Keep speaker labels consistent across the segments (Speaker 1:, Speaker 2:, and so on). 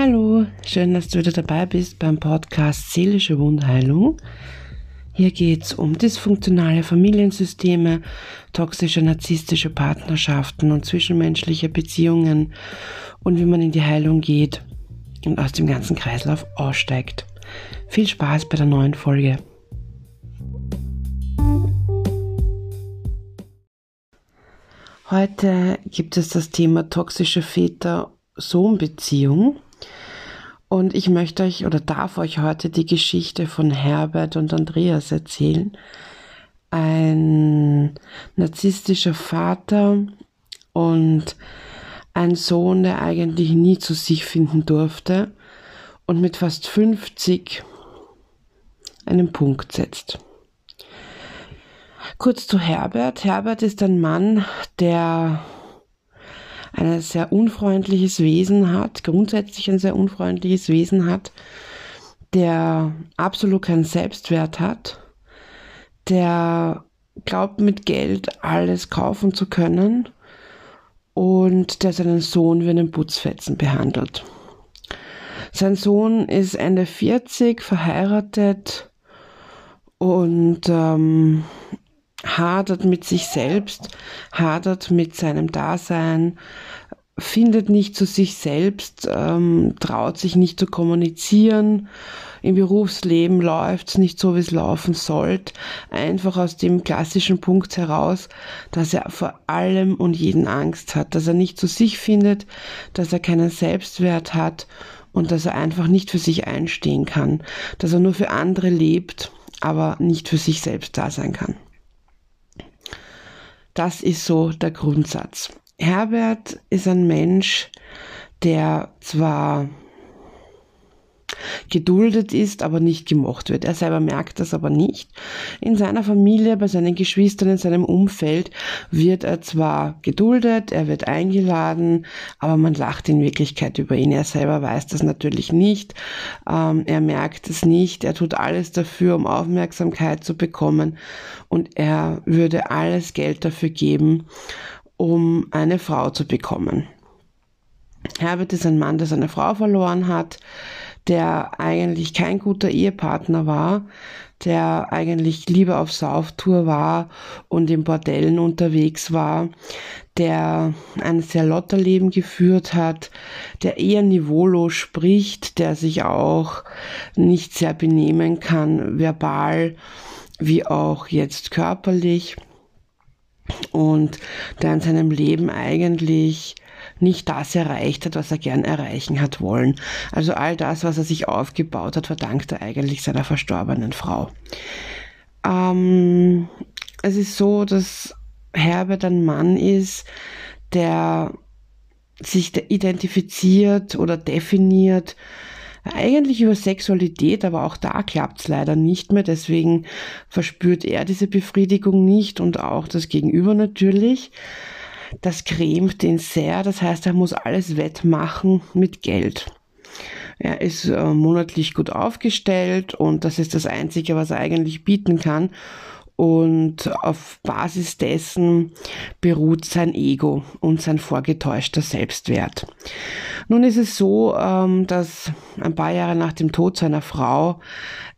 Speaker 1: Hallo, schön, dass du wieder dabei bist beim Podcast Seelische Wundheilung. Hier geht es um dysfunktionale Familiensysteme, toxische, narzisstische Partnerschaften und zwischenmenschliche Beziehungen und wie man in die Heilung geht und aus dem ganzen Kreislauf aussteigt. Viel Spaß bei der neuen Folge. Heute gibt es das Thema toxische Väter-Sohn-Beziehung. Und ich möchte euch oder darf euch heute die Geschichte von Herbert und Andreas erzählen. Ein narzisstischer Vater und ein Sohn, der eigentlich nie zu sich finden durfte und mit fast 50 einen Punkt setzt. Kurz zu Herbert. Herbert ist ein Mann, der ein sehr unfreundliches Wesen hat, grundsätzlich ein sehr unfreundliches Wesen hat, der absolut keinen Selbstwert hat, der glaubt mit Geld alles kaufen zu können und der seinen Sohn wie einen Putzfetzen behandelt. Sein Sohn ist Ende 40, verheiratet und ähm, hadert mit sich selbst, hadert mit seinem Dasein, findet nicht zu sich selbst, ähm, traut sich nicht zu kommunizieren. Im Berufsleben läuft es nicht so, wie es laufen sollte. Einfach aus dem klassischen Punkt heraus, dass er vor allem und jeden Angst hat, dass er nicht zu sich findet, dass er keinen Selbstwert hat und dass er einfach nicht für sich einstehen kann, dass er nur für andere lebt, aber nicht für sich selbst da sein kann. Das ist so der Grundsatz. Herbert ist ein Mensch, der zwar geduldet ist, aber nicht gemocht wird. Er selber merkt das aber nicht. In seiner Familie, bei seinen Geschwistern, in seinem Umfeld wird er zwar geduldet, er wird eingeladen, aber man lacht in Wirklichkeit über ihn. Er selber weiß das natürlich nicht. Ähm, er merkt es nicht. Er tut alles dafür, um Aufmerksamkeit zu bekommen und er würde alles Geld dafür geben, um eine Frau zu bekommen. Herbert ist ein Mann, der seine Frau verloren hat der eigentlich kein guter Ehepartner war, der eigentlich lieber auf Sauftour war und in Bordellen unterwegs war, der ein sehr Lotterleben geführt hat, der eher niveaulos spricht, der sich auch nicht sehr benehmen kann, verbal wie auch jetzt körperlich. Und der in seinem Leben eigentlich nicht das erreicht hat, was er gern erreichen hat wollen. Also all das, was er sich aufgebaut hat, verdankt er eigentlich seiner verstorbenen Frau. Ähm, es ist so, dass Herbert ein Mann ist, der sich identifiziert oder definiert, eigentlich über Sexualität, aber auch da klappt es leider nicht mehr. Deswegen verspürt er diese Befriedigung nicht und auch das Gegenüber natürlich. Das cremt ihn sehr, das heißt, er muss alles wettmachen mit Geld. Er ist äh, monatlich gut aufgestellt und das ist das Einzige, was er eigentlich bieten kann. Und auf Basis dessen beruht sein Ego und sein vorgetäuschter Selbstwert. Nun ist es so, ähm, dass ein paar Jahre nach dem Tod seiner Frau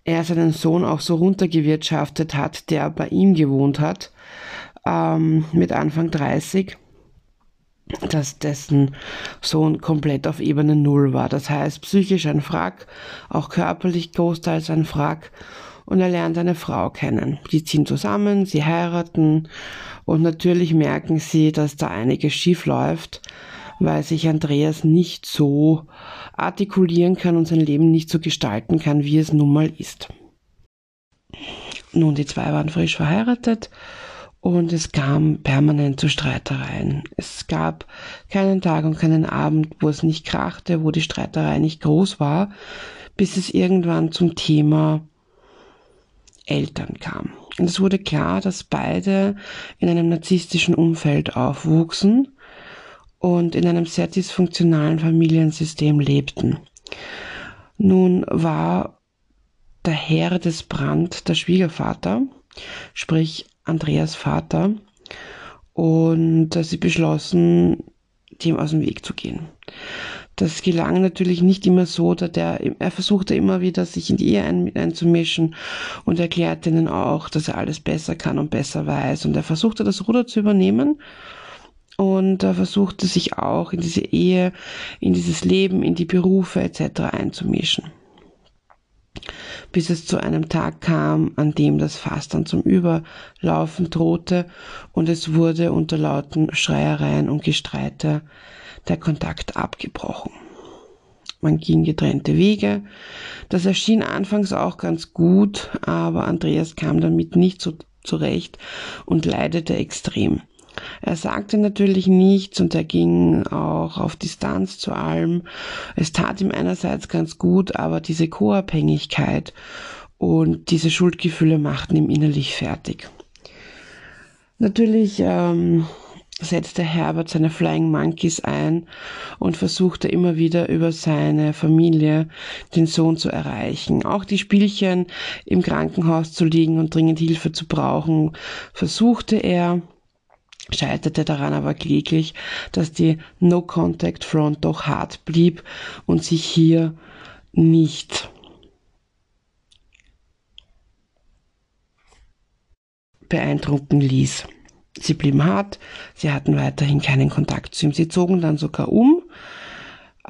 Speaker 1: er seinen Sohn auch so runtergewirtschaftet hat, der bei ihm gewohnt hat, ähm, mit Anfang 30 dass dessen Sohn komplett auf Ebene Null war. Das heißt, psychisch ein Frack, auch körperlich großteils ein Frack. Und er lernt eine Frau kennen. Die ziehen zusammen, sie heiraten und natürlich merken sie, dass da einiges schief läuft, weil sich Andreas nicht so artikulieren kann und sein Leben nicht so gestalten kann, wie es nun mal ist. Nun, die zwei waren frisch verheiratet und es kam permanent zu Streitereien. Es gab keinen Tag und keinen Abend, wo es nicht krachte, wo die Streiterei nicht groß war, bis es irgendwann zum Thema Eltern kam. Und es wurde klar, dass beide in einem narzisstischen Umfeld aufwuchsen und in einem sehr dysfunktionalen Familiensystem lebten. Nun war der Herr des Brand der Schwiegervater, sprich Andreas Vater und äh, sie beschlossen, dem aus dem Weg zu gehen. Das gelang natürlich nicht immer so, da der, er versuchte immer wieder, sich in die Ehe ein, einzumischen und erklärte ihnen auch, dass er alles besser kann und besser weiß. Und er versuchte das Ruder zu übernehmen und er versuchte sich auch in diese Ehe, in dieses Leben, in die Berufe etc. einzumischen bis es zu einem Tag kam, an dem das Fass dann zum Überlaufen drohte und es wurde unter lauten Schreiereien und Gestreite der Kontakt abgebrochen. Man ging getrennte Wege. Das erschien anfangs auch ganz gut, aber Andreas kam damit nicht so zurecht und leidete extrem. Er sagte natürlich nichts und er ging auch auf Distanz zu allem. Es tat ihm einerseits ganz gut, aber diese Co-Abhängigkeit und diese Schuldgefühle machten ihm innerlich fertig. Natürlich ähm, setzte Herbert seine Flying Monkeys ein und versuchte immer wieder über seine Familie den Sohn zu erreichen. Auch die Spielchen im Krankenhaus zu liegen und dringend Hilfe zu brauchen, versuchte er scheiterte daran aber kläglich, dass die No-Contact-Front doch hart blieb und sich hier nicht beeindrucken ließ. Sie blieben hart, sie hatten weiterhin keinen Kontakt zu ihm. Sie zogen dann sogar um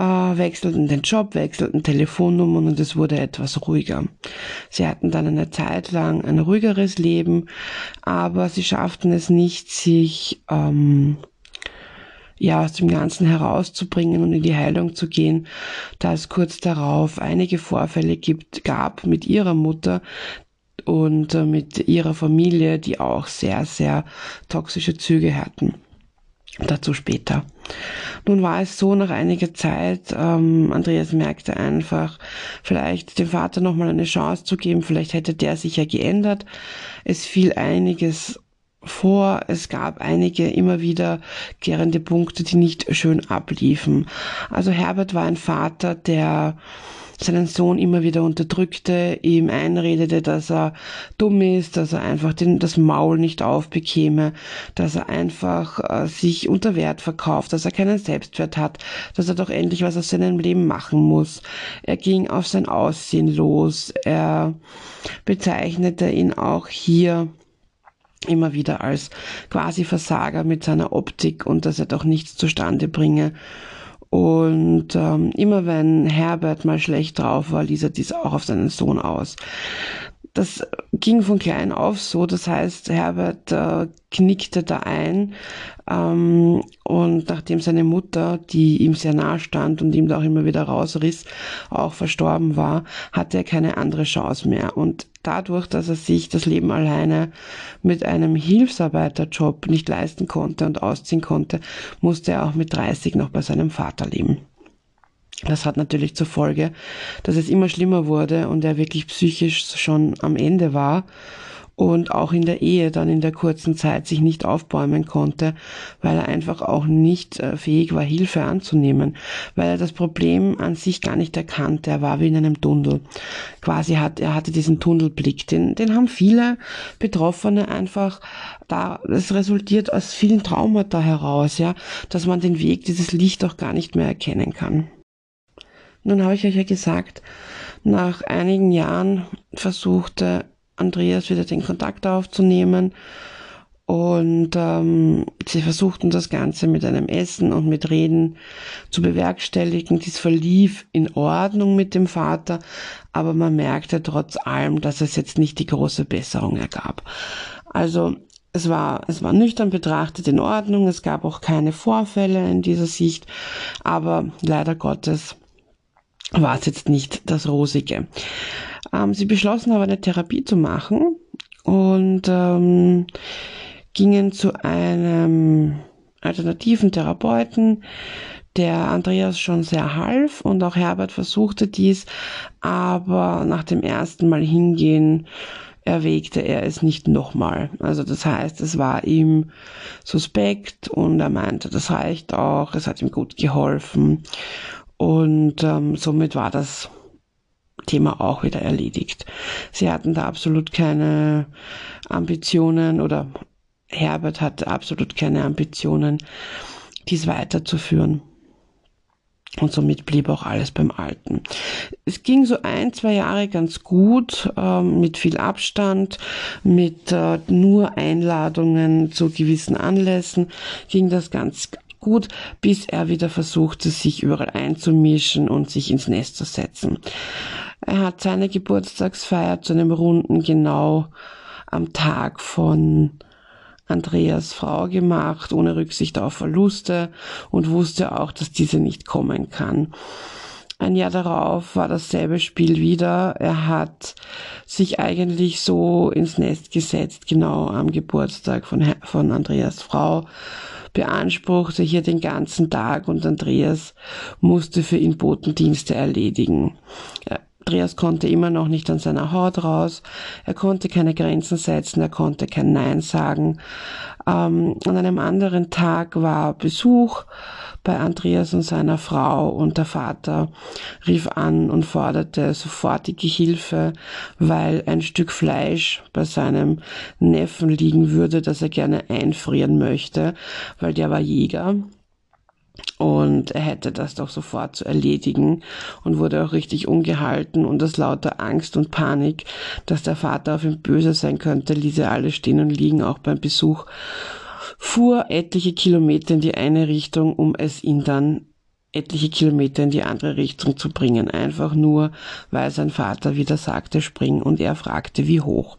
Speaker 1: äh, wechselten den Job, wechselten Telefonnummern und es wurde etwas ruhiger. Sie hatten dann eine Zeit lang ein ruhigeres Leben, aber sie schafften es nicht, sich ähm, ja aus dem Ganzen herauszubringen und in die Heilung zu gehen, da es kurz darauf einige Vorfälle gibt, gab mit ihrer Mutter, und äh, mit ihrer Familie, die auch sehr, sehr toxische Züge hatten. Dazu später. Nun war es so, nach einiger Zeit, ähm, Andreas merkte einfach, vielleicht dem Vater nochmal eine Chance zu geben, vielleicht hätte der sich ja geändert. Es fiel einiges vor, es gab einige immer wieder kehrende Punkte, die nicht schön abliefen. Also Herbert war ein Vater, der seinen Sohn immer wieder unterdrückte, ihm einredete, dass er dumm ist, dass er einfach den, das Maul nicht aufbekäme, dass er einfach äh, sich unter Wert verkauft, dass er keinen Selbstwert hat, dass er doch endlich was aus seinem Leben machen muss. Er ging auf sein Aussehen los. Er bezeichnete ihn auch hier immer wieder als quasi Versager mit seiner Optik und dass er doch nichts zustande bringe. Und ähm, immer wenn Herbert mal schlecht drauf war, ließ er dies auch auf seinen Sohn aus. Das ging von klein auf so, das heißt, Herbert äh, knickte da ein ähm, und nachdem seine Mutter, die ihm sehr nahe stand und ihm da auch immer wieder rausriss, auch verstorben war, hatte er keine andere Chance mehr. Und dadurch, dass er sich das Leben alleine mit einem Hilfsarbeiterjob nicht leisten konnte und ausziehen konnte, musste er auch mit 30 noch bei seinem Vater leben. Das hat natürlich zur Folge, dass es immer schlimmer wurde und er wirklich psychisch schon am Ende war und auch in der Ehe dann in der kurzen Zeit sich nicht aufbäumen konnte, weil er einfach auch nicht äh, fähig war, Hilfe anzunehmen, weil er das Problem an sich gar nicht erkannte. Er war wie in einem Tunnel. Quasi hat, er hatte diesen Tunnelblick, den, den haben viele Betroffene einfach da, es resultiert aus vielen Traumata heraus, ja, dass man den Weg, dieses Licht auch gar nicht mehr erkennen kann. Nun habe ich euch ja gesagt, nach einigen Jahren versuchte Andreas wieder den Kontakt aufzunehmen. Und ähm, sie versuchten das Ganze mit einem Essen und mit Reden zu bewerkstelligen. Dies verlief in Ordnung mit dem Vater, aber man merkte trotz allem, dass es jetzt nicht die große Besserung ergab. Also es war, es war nüchtern betrachtet in Ordnung, es gab auch keine Vorfälle in dieser Sicht, aber leider Gottes war es jetzt nicht das Rosige. Ähm, sie beschlossen aber eine Therapie zu machen und ähm, gingen zu einem alternativen Therapeuten, der Andreas schon sehr half und auch Herbert versuchte dies, aber nach dem ersten Mal hingehen erwägte er es nicht nochmal. Also das heißt, es war ihm suspekt und er meinte, das reicht auch, es hat ihm gut geholfen und ähm, somit war das Thema auch wieder erledigt. Sie hatten da absolut keine Ambitionen oder Herbert hatte absolut keine Ambitionen, dies weiterzuführen. Und somit blieb auch alles beim Alten. Es ging so ein, zwei Jahre ganz gut, äh, mit viel Abstand, mit äh, nur Einladungen zu gewissen Anlässen, ging das ganz gut, bis er wieder versuchte, sich überall einzumischen und sich ins Nest zu setzen. Er hat seine Geburtstagsfeier zu einem Runden genau am Tag von Andreas Frau gemacht, ohne Rücksicht auf Verluste und wusste auch, dass diese nicht kommen kann. Ein Jahr darauf war dasselbe Spiel wieder. Er hat sich eigentlich so ins Nest gesetzt, genau am Geburtstag von, von Andreas Frau, beanspruchte hier den ganzen Tag und Andreas musste für ihn Botendienste erledigen. Andreas konnte immer noch nicht an seiner Haut raus, er konnte keine Grenzen setzen, er konnte kein Nein sagen. Ähm, an einem anderen Tag war Besuch bei Andreas und seiner Frau und der Vater rief an und forderte sofortige Hilfe, weil ein Stück Fleisch bei seinem Neffen liegen würde, das er gerne einfrieren möchte, weil der war Jäger und er hätte das doch sofort zu erledigen und wurde auch richtig ungehalten und aus lauter Angst und Panik, dass der Vater auf ihn böse sein könnte, ließ er alle stehen und liegen, auch beim Besuch, fuhr etliche Kilometer in die eine Richtung, um es ihn dann etliche Kilometer in die andere Richtung zu bringen, einfach nur, weil sein Vater wieder sagte, spring. Und er fragte, wie hoch.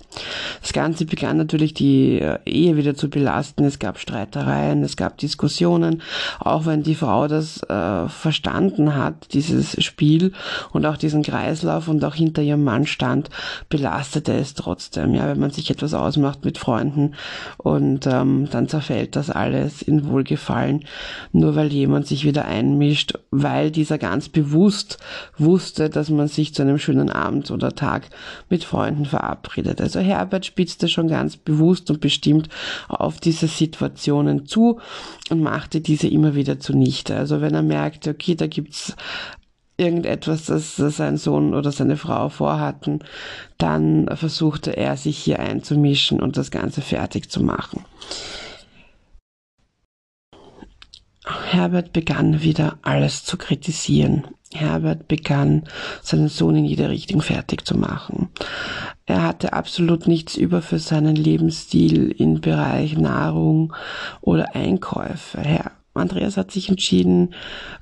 Speaker 1: Das Ganze begann natürlich die äh, Ehe wieder zu belasten, es gab Streitereien, es gab Diskussionen, auch wenn die Frau das äh, verstanden hat, dieses Spiel und auch diesen Kreislauf und auch hinter ihrem Mann stand, belastete es trotzdem, ja, wenn man sich etwas ausmacht mit Freunden und ähm, dann zerfällt das alles in Wohlgefallen, nur weil jemand sich wieder einmischt, erwischt, weil dieser ganz bewusst wusste, dass man sich zu einem schönen Abend oder Tag mit Freunden verabredet. Also Herbert spitzte schon ganz bewusst und bestimmt auf diese Situationen zu und machte diese immer wieder zunichte. Also wenn er merkte, okay, da gibt's irgendetwas, das sein Sohn oder seine Frau vorhatten, dann versuchte er sich hier einzumischen und das Ganze fertig zu machen. Herbert begann wieder alles zu kritisieren. Herbert begann, seinen Sohn in jede Richtung fertig zu machen. Er hatte absolut nichts über für seinen Lebensstil im Bereich Nahrung oder Einkäufe. Andreas hat sich entschieden,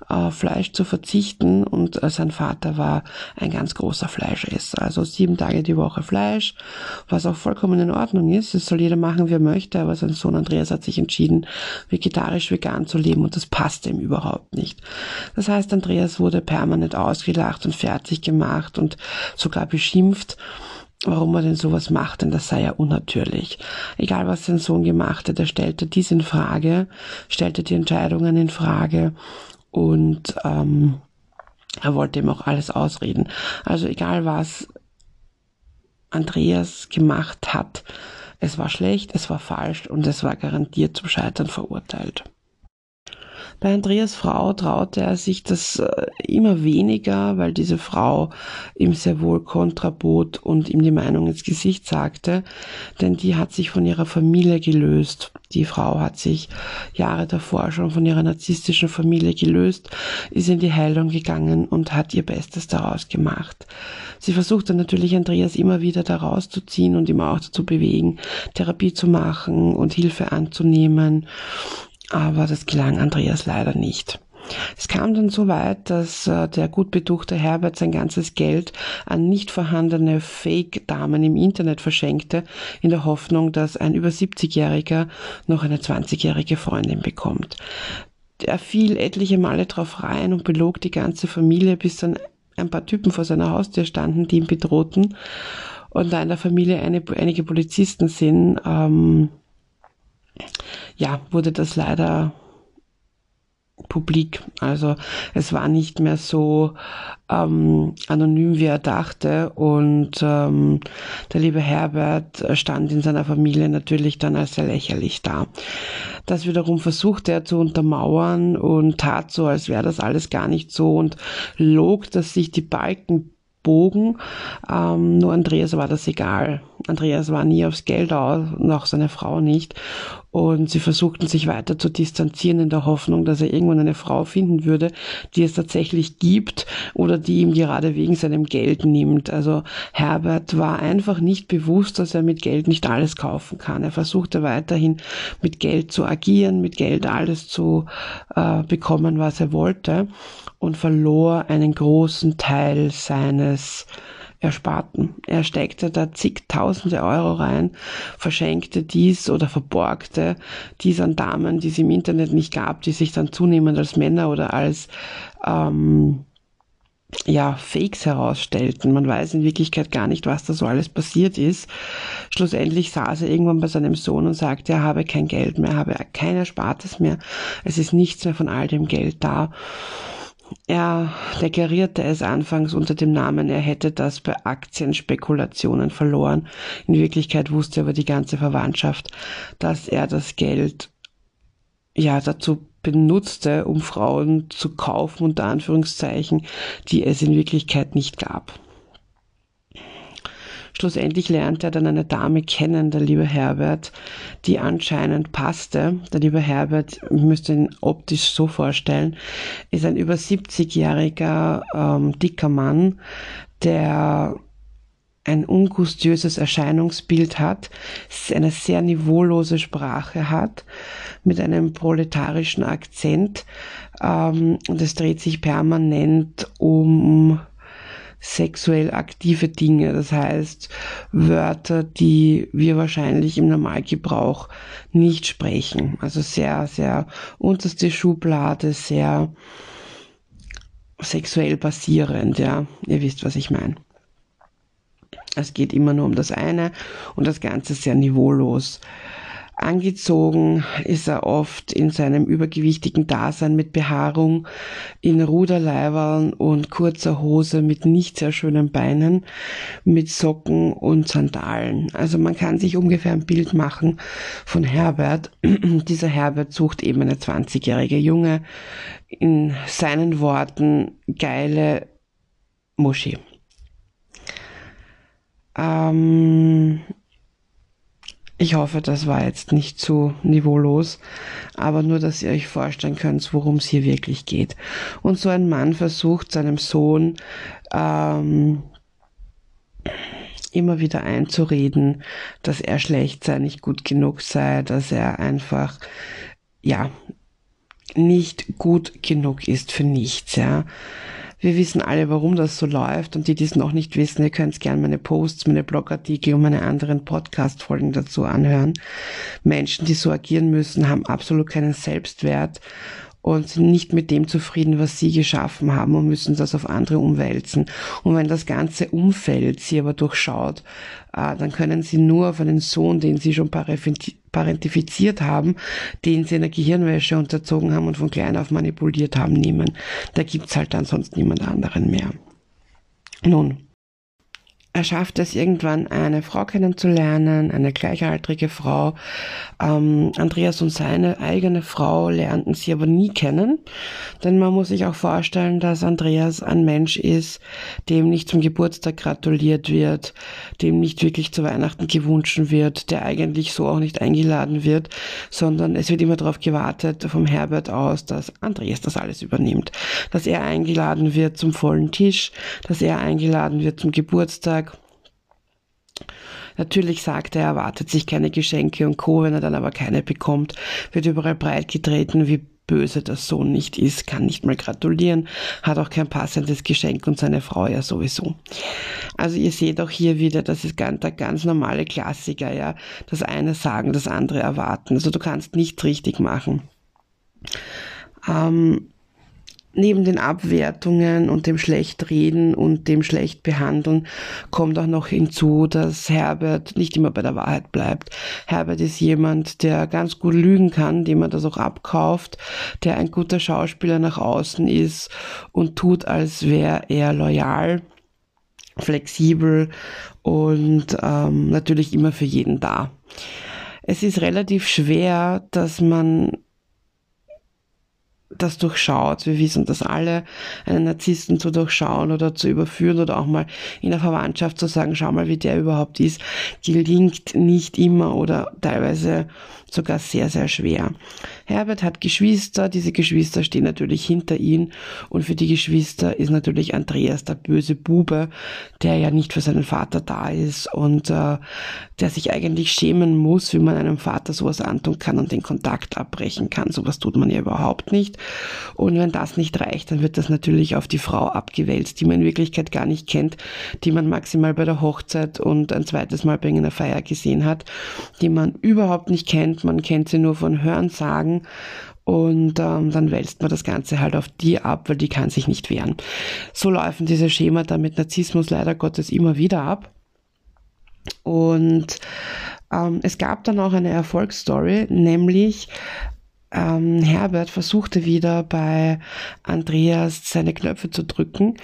Speaker 1: auf Fleisch zu verzichten und äh, sein Vater war ein ganz großer Fleischesser. Also sieben Tage die Woche Fleisch, was auch vollkommen in Ordnung ist. Es soll jeder machen, wie er möchte, aber sein Sohn Andreas hat sich entschieden, vegetarisch vegan zu leben und das passte ihm überhaupt nicht. Das heißt, Andreas wurde permanent ausgelacht und fertig gemacht und sogar beschimpft warum er denn sowas macht, denn das sei ja unnatürlich. Egal was sein Sohn gemacht hat, er stellte dies in Frage, stellte die Entscheidungen in Frage und ähm, er wollte ihm auch alles ausreden. Also egal was Andreas gemacht hat, es war schlecht, es war falsch und es war garantiert zum Scheitern verurteilt. Bei Andreas Frau traute er sich das äh, immer weniger, weil diese Frau ihm sehr wohl kontrabot und ihm die Meinung ins Gesicht sagte, denn die hat sich von ihrer Familie gelöst. Die Frau hat sich Jahre davor schon von ihrer narzisstischen Familie gelöst, ist in die Heilung gegangen und hat ihr Bestes daraus gemacht. Sie versuchte natürlich Andreas immer wieder da rauszuziehen und ihm auch dazu bewegen, Therapie zu machen und Hilfe anzunehmen aber das gelang Andreas leider nicht. Es kam dann so weit, dass äh, der gut betuchte Herbert sein ganzes Geld an nicht vorhandene Fake-Damen im Internet verschenkte, in der Hoffnung, dass ein über 70-Jähriger noch eine 20-jährige Freundin bekommt. Er fiel etliche Male drauf rein und belog die ganze Familie, bis dann ein paar Typen vor seiner Haustür standen, die ihn bedrohten. Und da in der Familie eine, einige Polizisten sind, ähm, ja, wurde das leider publik. Also es war nicht mehr so ähm, anonym, wie er dachte. Und ähm, der liebe Herbert stand in seiner Familie natürlich dann als sehr lächerlich da. Das wiederum versuchte er zu untermauern und tat so, als wäre das alles gar nicht so und log, dass sich die Balken bogen. Ähm, nur Andreas war das egal. Andreas war nie aufs Geld aus, noch seine Frau nicht. Und sie versuchten sich weiter zu distanzieren in der Hoffnung, dass er irgendwann eine Frau finden würde, die es tatsächlich gibt oder die ihm gerade wegen seinem Geld nimmt. Also Herbert war einfach nicht bewusst, dass er mit Geld nicht alles kaufen kann. Er versuchte weiterhin mit Geld zu agieren, mit Geld alles zu äh, bekommen, was er wollte und verlor einen großen Teil seines Ersparten. Er steckte da zigtausende Euro rein, verschenkte dies oder verborgte dies an Damen, die es im Internet nicht gab, die sich dann zunehmend als Männer oder als ähm, ja, Fakes herausstellten. Man weiß in Wirklichkeit gar nicht, was da so alles passiert ist. Schlussendlich saß er irgendwann bei seinem Sohn und sagte, er habe kein Geld mehr, habe kein Erspartes mehr, es ist nichts mehr von all dem Geld da. Er deklarierte es anfangs unter dem Namen, er hätte das bei Aktienspekulationen verloren. In Wirklichkeit wusste aber die ganze Verwandtschaft, dass er das Geld ja dazu benutzte, um Frauen zu kaufen, unter Anführungszeichen, die es in Wirklichkeit nicht gab. Schlussendlich lernte er dann eine Dame kennen, der liebe Herbert, die anscheinend passte. Der liebe Herbert, ich müsste ihn optisch so vorstellen, ist ein über 70-jähriger ähm, dicker Mann, der ein ungustiöses Erscheinungsbild hat, eine sehr niveaulose Sprache hat, mit einem proletarischen Akzent ähm, und es dreht sich permanent um sexuell aktive Dinge, das heißt Wörter, die wir wahrscheinlich im Normalgebrauch nicht sprechen. Also sehr, sehr unterste Schublade, sehr sexuell basierend, ja. Ihr wisst, was ich meine. Es geht immer nur um das eine und das Ganze sehr niveaulos. Angezogen ist er oft in seinem übergewichtigen Dasein mit Behaarung, in Ruderleibern und kurzer Hose mit nicht sehr schönen Beinen, mit Socken und Sandalen. Also man kann sich ungefähr ein Bild machen von Herbert. Dieser Herbert sucht eben eine 20-jährige Junge, in seinen Worten geile Muschi. Ähm, ich hoffe, das war jetzt nicht zu niveaulos, aber nur, dass ihr euch vorstellen könnt, worum es hier wirklich geht. Und so ein Mann versucht seinem Sohn ähm, immer wieder einzureden, dass er schlecht sei, nicht gut genug sei, dass er einfach, ja, nicht gut genug ist für nichts, ja. Wir wissen alle, warum das so läuft und die, die es noch nicht wissen, ihr könnt gerne meine Posts, meine Blogartikel und meine anderen Podcast-Folgen dazu anhören. Menschen, die so agieren müssen, haben absolut keinen Selbstwert und sind nicht mit dem zufrieden, was sie geschaffen haben und müssen das auf andere umwälzen. Und wenn das ganze Umfeld sie aber durchschaut, äh, dann können sie nur auf einen Sohn, den sie schon parentifiziert haben, den sie einer Gehirnwäsche unterzogen haben und von klein auf manipuliert haben, nehmen. Da gibt's halt dann sonst niemand anderen mehr. Nun, er schafft es irgendwann, eine Frau kennenzulernen, eine gleichaltrige Frau. Ähm, Andreas und seine eigene Frau lernten sie aber nie kennen, denn man muss sich auch vorstellen, dass Andreas ein Mensch ist, dem nicht zum Geburtstag gratuliert wird, dem nicht wirklich zu Weihnachten gewünscht wird, der eigentlich so auch nicht eingeladen wird, sondern es wird immer darauf gewartet vom Herbert aus, dass Andreas das alles übernimmt, dass er eingeladen wird zum vollen Tisch, dass er eingeladen wird zum Geburtstag, Natürlich sagt er, er erwartet sich keine Geschenke und Co., wenn er dann aber keine bekommt, wird überall breit getreten, wie böse der Sohn nicht ist, kann nicht mal gratulieren, hat auch kein passendes Geschenk und seine Frau ja sowieso. Also ihr seht auch hier wieder, das ist ganz, der ganz normale Klassiker, ja. Das eine sagen, das andere erwarten. Also du kannst nichts richtig machen. Ähm, neben den Abwertungen und dem Schlechtreden und dem Schlechtbehandeln kommt auch noch hinzu, dass Herbert nicht immer bei der Wahrheit bleibt. Herbert ist jemand, der ganz gut lügen kann, dem man das auch abkauft, der ein guter Schauspieler nach außen ist und tut, als wäre er loyal, flexibel und ähm, natürlich immer für jeden da. Es ist relativ schwer, dass man das durchschaut. Wir wissen das alle, einen Narzissten zu durchschauen oder zu überführen oder auch mal in der Verwandtschaft zu sagen, schau mal, wie der überhaupt ist, gelingt nicht immer oder teilweise sogar sehr, sehr schwer. Herbert hat Geschwister, diese Geschwister stehen natürlich hinter ihm und für die Geschwister ist natürlich Andreas der böse Bube, der ja nicht für seinen Vater da ist und äh, der sich eigentlich schämen muss, wie man einem Vater sowas antun kann und den Kontakt abbrechen kann. Sowas tut man ja überhaupt nicht. Und wenn das nicht reicht, dann wird das natürlich auf die Frau abgewälzt, die man in Wirklichkeit gar nicht kennt, die man maximal bei der Hochzeit und ein zweites Mal bei einer Feier gesehen hat, die man überhaupt nicht kennt. Man kennt sie nur von Hörensagen und ähm, dann wälzt man das Ganze halt auf die ab, weil die kann sich nicht wehren. So laufen diese Schemata mit Narzissmus leider Gottes immer wieder ab. Und ähm, es gab dann auch eine Erfolgsstory, nämlich ähm, Herbert versuchte wieder bei Andreas seine Knöpfe zu drücken.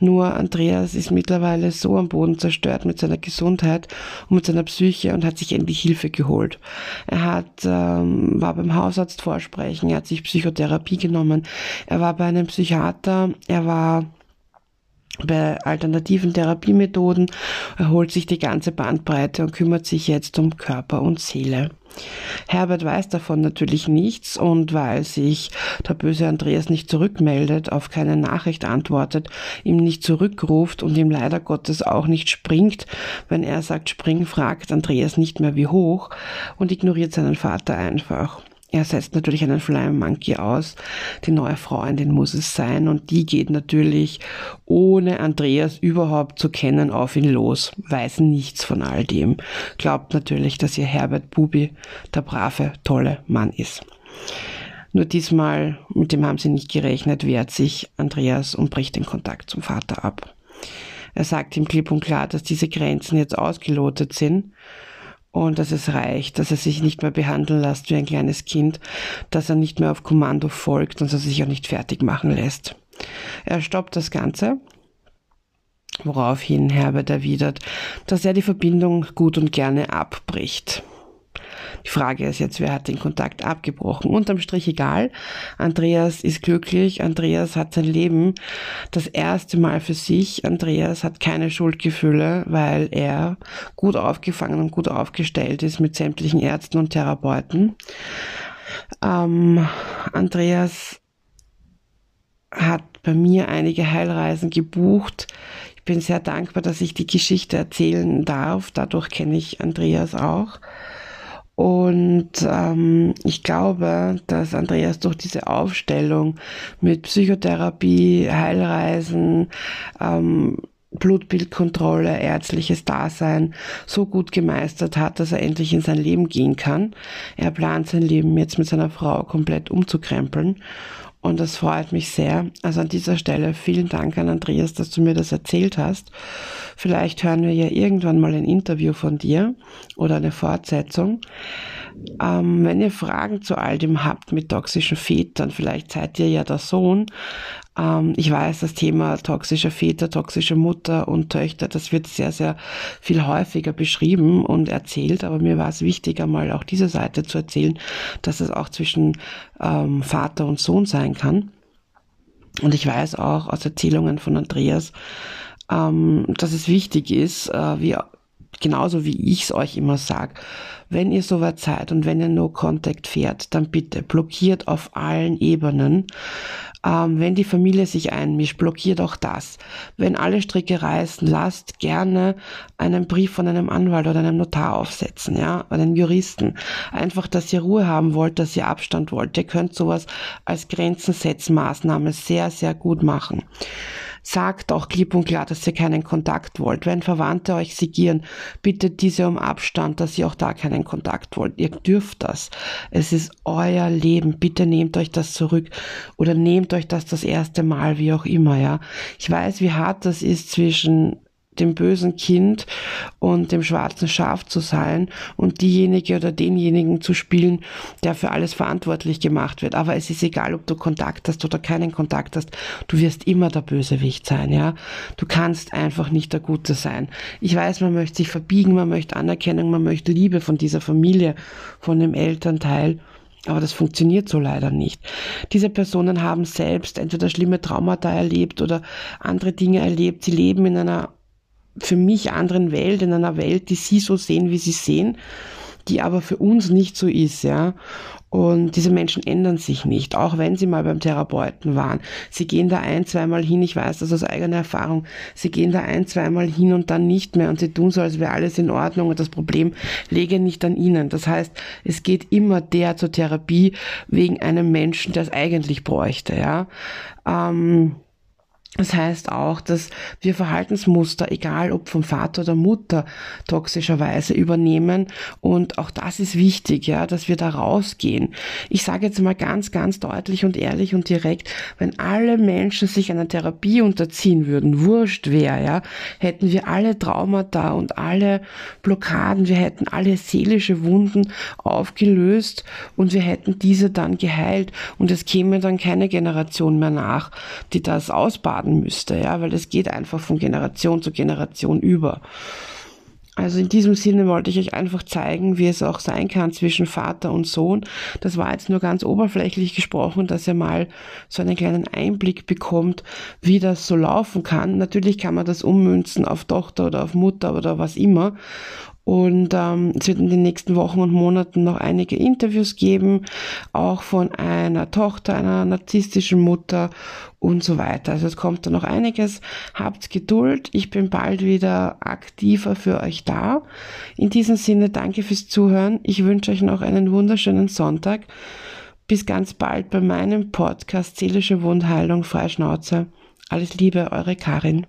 Speaker 1: Nur Andreas ist mittlerweile so am Boden zerstört mit seiner Gesundheit und mit seiner Psyche und hat sich endlich Hilfe geholt. Er hat, ähm, war beim Hausarzt vorsprechen, er hat sich Psychotherapie genommen, er war bei einem Psychiater, er war bei alternativen Therapiemethoden, er holt sich die ganze Bandbreite und kümmert sich jetzt um Körper und Seele. Herbert weiß davon natürlich nichts und weil sich der böse Andreas nicht zurückmeldet, auf keine Nachricht antwortet, ihm nicht zurückruft und ihm leider Gottes auch nicht springt, wenn er sagt spring, fragt Andreas nicht mehr wie hoch und ignoriert seinen Vater einfach. Er setzt natürlich einen Flying Monkey aus. Die neue Freundin muss es sein und die geht natürlich ohne Andreas überhaupt zu kennen auf ihn los. Weiß nichts von all dem. Glaubt natürlich, dass ihr Herbert Bubi der brave, tolle Mann ist. Nur diesmal, mit dem haben sie nicht gerechnet, wehrt sich Andreas und bricht den Kontakt zum Vater ab. Er sagt ihm klipp und klar, dass diese Grenzen jetzt ausgelotet sind und dass es reicht, dass er sich nicht mehr behandeln lässt wie ein kleines Kind, dass er nicht mehr auf Kommando folgt und dass er sich auch nicht fertig machen lässt. Er stoppt das Ganze, woraufhin Herbert erwidert, dass er die Verbindung gut und gerne abbricht. Die Frage ist jetzt, wer hat den Kontakt abgebrochen? Unterm Strich egal. Andreas ist glücklich. Andreas hat sein Leben das erste Mal für sich. Andreas hat keine Schuldgefühle, weil er gut aufgefangen und gut aufgestellt ist mit sämtlichen Ärzten und Therapeuten. Ähm, Andreas hat bei mir einige Heilreisen gebucht. Ich bin sehr dankbar, dass ich die Geschichte erzählen darf. Dadurch kenne ich Andreas auch. Und ähm, ich glaube, dass Andreas durch diese Aufstellung mit Psychotherapie, Heilreisen, ähm, Blutbildkontrolle, ärztliches Dasein so gut gemeistert hat, dass er endlich in sein Leben gehen kann. Er plant sein Leben jetzt mit seiner Frau komplett umzukrempeln und das freut mich sehr. Also an dieser Stelle vielen Dank an Andreas, dass du mir das erzählt hast. Vielleicht hören wir ja irgendwann mal ein Interview von dir oder eine Fortsetzung. Ähm, wenn ihr Fragen zu all dem habt mit toxischen Vätern, vielleicht seid ihr ja der Sohn. Ähm, ich weiß, das Thema toxischer Väter, toxische Mutter und Töchter, das wird sehr, sehr viel häufiger beschrieben und erzählt, aber mir war es wichtig, einmal auch diese Seite zu erzählen, dass es auch zwischen ähm, Vater und Sohn sein kann. Und ich weiß auch aus Erzählungen von Andreas, ähm, dass es wichtig ist, äh, wie genauso wie ich es euch immer sage, wenn ihr soweit seid und wenn ihr No Contact fährt, dann bitte blockiert auf allen Ebenen. Ähm, wenn die Familie sich einmischt, blockiert auch das. Wenn alle Stricke reißen, lasst gerne einen Brief von einem Anwalt oder einem Notar aufsetzen, ja, oder einen Juristen. Einfach, dass ihr Ruhe haben wollt, dass ihr Abstand wollt. Ihr könnt sowas als Grenzensetzmaßnahme sehr, sehr gut machen. Sagt auch klipp und klar, dass ihr keinen Kontakt wollt. Wenn Verwandte euch sigieren, bittet diese um Abstand, dass ihr auch da keinen Kontakt wollt. Ihr dürft das. Es ist euer Leben. Bitte nehmt euch das zurück oder nehmt euch das das erste Mal, wie auch immer, ja. Ich weiß, wie hart das ist zwischen dem bösen Kind und dem schwarzen Schaf zu sein und diejenige oder denjenigen zu spielen, der für alles verantwortlich gemacht wird. Aber es ist egal, ob du Kontakt hast oder keinen Kontakt hast. Du wirst immer der Bösewicht sein, ja. Du kannst einfach nicht der Gute sein. Ich weiß, man möchte sich verbiegen, man möchte Anerkennung, man möchte Liebe von dieser Familie, von dem Elternteil. Aber das funktioniert so leider nicht. Diese Personen haben selbst entweder schlimme Traumata erlebt oder andere Dinge erlebt. Sie leben in einer für mich anderen Welt, in einer Welt, die sie so sehen, wie sie sehen, die aber für uns nicht so ist, ja. Und diese Menschen ändern sich nicht, auch wenn sie mal beim Therapeuten waren. Sie gehen da ein, zweimal hin, ich weiß das aus eigener Erfahrung. Sie gehen da ein, zweimal hin und dann nicht mehr und sie tun so, als wäre alles in Ordnung und das Problem lege nicht an ihnen. Das heißt, es geht immer der zur Therapie wegen einem Menschen, der es eigentlich bräuchte, ja. Ähm, das heißt auch, dass wir Verhaltensmuster, egal ob vom Vater oder Mutter, toxischerweise übernehmen. Und auch das ist wichtig, ja, dass wir da rausgehen. Ich sage jetzt mal ganz, ganz deutlich und ehrlich und direkt, wenn alle Menschen sich einer Therapie unterziehen würden, wurscht wer, ja, hätten wir alle Traumata und alle Blockaden, wir hätten alle seelische Wunden aufgelöst und wir hätten diese dann geheilt. Und es käme dann keine Generation mehr nach, die das ausbaden laden müsste, ja, weil es geht einfach von Generation zu Generation über. Also in diesem Sinne wollte ich euch einfach zeigen, wie es auch sein kann zwischen Vater und Sohn. Das war jetzt nur ganz oberflächlich gesprochen, dass ihr mal so einen kleinen Einblick bekommt, wie das so laufen kann. Natürlich kann man das ummünzen auf Tochter oder auf Mutter oder was immer. Und ähm, es wird in den nächsten Wochen und Monaten noch einige Interviews geben, auch von einer Tochter, einer narzisstischen Mutter und so weiter. Also es kommt da noch einiges. Habt Geduld. Ich bin bald wieder aktiver für euch da. In diesem Sinne danke fürs Zuhören. Ich wünsche euch noch einen wunderschönen Sonntag. Bis ganz bald bei meinem Podcast Seelische Wundheilung Freischnauze. Alles Liebe, eure Karin.